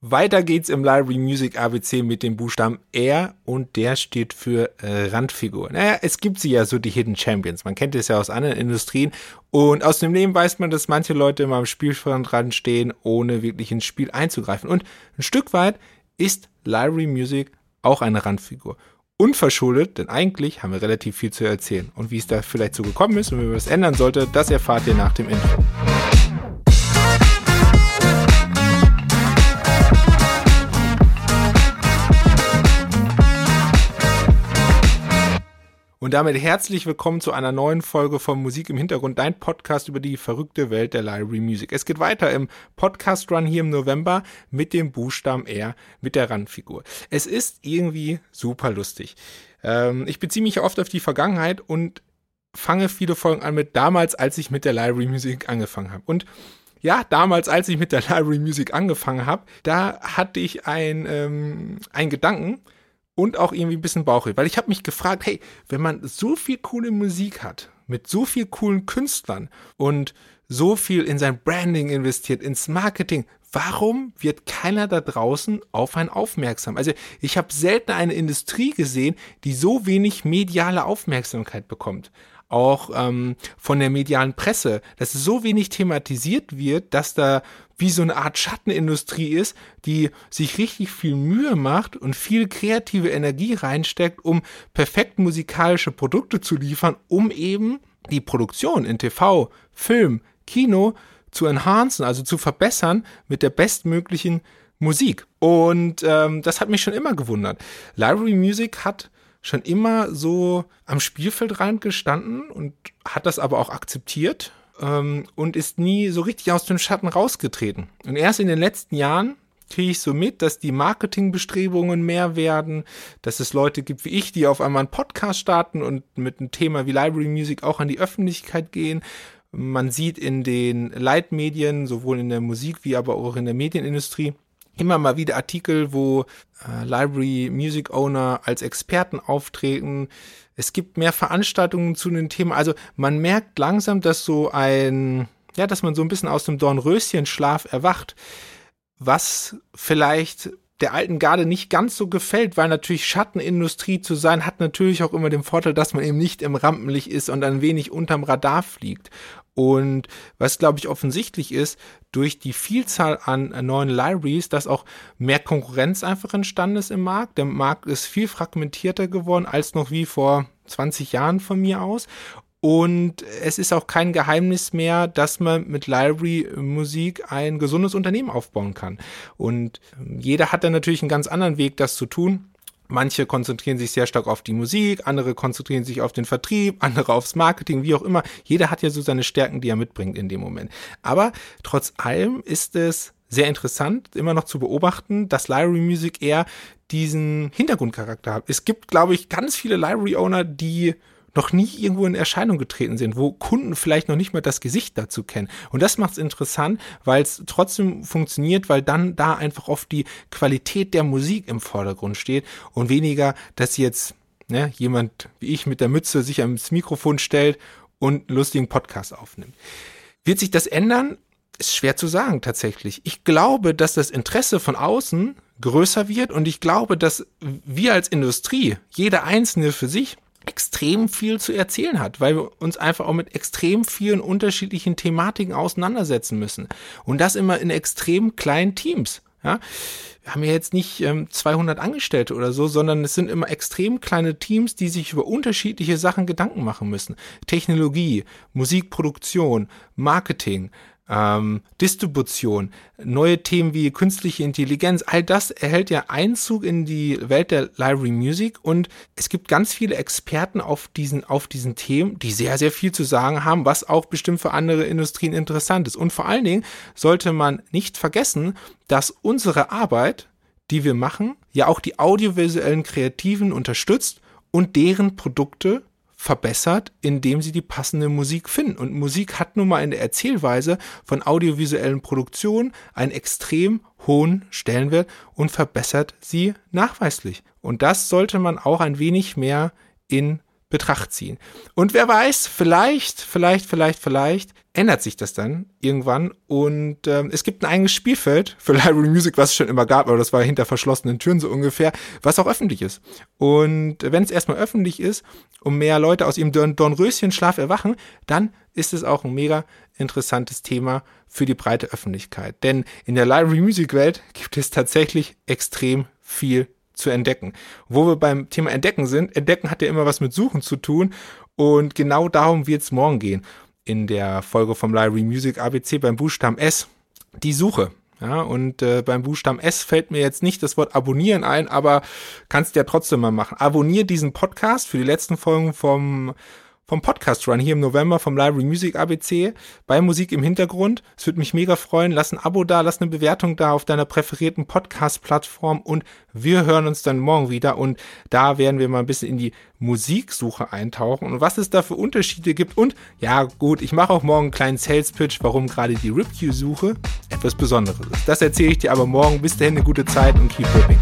Weiter geht's im Library Music ABC mit dem Buchstaben R und der steht für äh, Randfigur. Naja, es gibt sie ja so, die Hidden Champions. Man kennt es ja aus anderen Industrien. Und aus dem Leben weiß man, dass manche Leute immer am Spielfeldrand stehen, ohne wirklich ins Spiel einzugreifen. Und ein Stück weit ist Library Music auch eine Randfigur. Unverschuldet, denn eigentlich haben wir relativ viel zu erzählen. Und wie es da vielleicht so gekommen ist und wie man es ändern sollte, das erfahrt ihr nach dem Intro. Und damit herzlich willkommen zu einer neuen Folge von Musik im Hintergrund, dein Podcast über die verrückte Welt der Library Music. Es geht weiter im Podcast Run hier im November mit dem Buchstaben R, mit der Randfigur. Es ist irgendwie super lustig. Ähm, ich beziehe mich oft auf die Vergangenheit und fange viele Folgen an mit damals, als ich mit der Library Music angefangen habe. Und ja, damals, als ich mit der Library Music angefangen habe, da hatte ich ein, ähm, einen Gedanken, und auch irgendwie ein bisschen Bauchweh, weil ich habe mich gefragt, hey, wenn man so viel coole Musik hat, mit so viel coolen Künstlern und so viel in sein Branding investiert, ins Marketing, warum wird keiner da draußen auf einen aufmerksam? Also ich habe selten eine Industrie gesehen, die so wenig mediale Aufmerksamkeit bekommt. Auch ähm, von der medialen Presse, dass so wenig thematisiert wird, dass da wie so eine Art Schattenindustrie ist, die sich richtig viel Mühe macht und viel kreative Energie reinsteckt, um perfekt musikalische Produkte zu liefern, um eben die Produktion in TV, Film, Kino zu enhancen, also zu verbessern mit der bestmöglichen Musik. Und ähm, das hat mich schon immer gewundert. Library Music hat schon immer so am Spielfeldrand gestanden und hat das aber auch akzeptiert ähm, und ist nie so richtig aus dem Schatten rausgetreten. Und erst in den letzten Jahren kriege ich so mit, dass die Marketingbestrebungen mehr werden, dass es Leute gibt wie ich, die auf einmal einen Podcast starten und mit einem Thema wie Library Music auch an die Öffentlichkeit gehen. Man sieht in den Leitmedien, sowohl in der Musik wie aber auch in der Medienindustrie, immer mal wieder Artikel, wo äh, Library Music Owner als Experten auftreten. Es gibt mehr Veranstaltungen zu den Themen. Also man merkt langsam, dass so ein, ja, dass man so ein bisschen aus dem Dornröschenschlaf erwacht, was vielleicht der alten Garde nicht ganz so gefällt, weil natürlich Schattenindustrie zu sein hat natürlich auch immer den Vorteil, dass man eben nicht im Rampenlicht ist und ein wenig unterm Radar fliegt. Und was, glaube ich, offensichtlich ist, durch die Vielzahl an neuen Libraries, dass auch mehr Konkurrenz einfach entstanden ist im Markt. Der Markt ist viel fragmentierter geworden als noch wie vor 20 Jahren von mir aus. Und es ist auch kein Geheimnis mehr, dass man mit Library Musik ein gesundes Unternehmen aufbauen kann. Und jeder hat dann natürlich einen ganz anderen Weg, das zu tun. Manche konzentrieren sich sehr stark auf die Musik, andere konzentrieren sich auf den Vertrieb, andere aufs Marketing, wie auch immer. Jeder hat ja so seine Stärken, die er mitbringt in dem Moment. Aber trotz allem ist es sehr interessant, immer noch zu beobachten, dass Library Music eher diesen Hintergrundcharakter hat. Es gibt, glaube ich, ganz viele Library Owner, die noch nie irgendwo in Erscheinung getreten sind, wo Kunden vielleicht noch nicht mal das Gesicht dazu kennen. Und das macht es interessant, weil es trotzdem funktioniert, weil dann da einfach oft die Qualität der Musik im Vordergrund steht und weniger, dass jetzt ne, jemand wie ich mit der Mütze sich ans Mikrofon stellt und einen lustigen Podcast aufnimmt. Wird sich das ändern? Ist schwer zu sagen tatsächlich. Ich glaube, dass das Interesse von außen größer wird und ich glaube, dass wir als Industrie, jeder Einzelne für sich, extrem viel zu erzählen hat, weil wir uns einfach auch mit extrem vielen unterschiedlichen Thematiken auseinandersetzen müssen. Und das immer in extrem kleinen Teams. Ja, wir haben ja jetzt nicht ähm, 200 Angestellte oder so, sondern es sind immer extrem kleine Teams, die sich über unterschiedliche Sachen Gedanken machen müssen. Technologie, Musikproduktion, Marketing, ähm, Distribution, neue Themen wie künstliche Intelligenz, all das erhält ja Einzug in die Welt der Library Music und es gibt ganz viele Experten auf diesen, auf diesen Themen, die sehr, sehr viel zu sagen haben, was auch bestimmt für andere Industrien interessant ist. Und vor allen Dingen sollte man nicht vergessen, dass unsere Arbeit, die wir machen, ja auch die audiovisuellen Kreativen unterstützt und deren Produkte verbessert, indem sie die passende Musik finden. Und Musik hat nun mal in der Erzählweise von audiovisuellen Produktionen einen extrem hohen Stellenwert und verbessert sie nachweislich. Und das sollte man auch ein wenig mehr in Betracht ziehen. Und wer weiß, vielleicht, vielleicht, vielleicht, vielleicht ändert sich das dann irgendwann und ähm, es gibt ein eigenes Spielfeld für Library Music, was es schon immer gab, aber das war hinter verschlossenen Türen so ungefähr, was auch öffentlich ist. Und wenn es erstmal öffentlich ist und mehr Leute aus ihrem Dorn Dornröschenschlaf erwachen, dann ist es auch ein mega interessantes Thema für die breite Öffentlichkeit. Denn in der Library Music Welt gibt es tatsächlich extrem viel zu entdecken. Wo wir beim Thema Entdecken sind, Entdecken hat ja immer was mit Suchen zu tun und genau darum wird es morgen gehen in der Folge vom Library Music ABC beim Buchstaben S. Die Suche. Ja, und äh, beim Buchstaben S fällt mir jetzt nicht das Wort abonnieren ein, aber kannst ja trotzdem mal machen. Abonnier diesen Podcast für die letzten Folgen vom vom Podcast Run hier im November vom Library Music ABC bei Musik im Hintergrund. Es würde mich mega freuen. Lass ein Abo da, lass eine Bewertung da auf deiner präferierten Podcast-Plattform und wir hören uns dann morgen wieder und da werden wir mal ein bisschen in die Musiksuche eintauchen und was es da für Unterschiede gibt und ja gut, ich mache auch morgen einen kleinen Sales Pitch, warum gerade die RipQ-Suche etwas Besonderes ist. Das erzähle ich dir aber morgen. Bis dahin eine gute Zeit und keep ripping.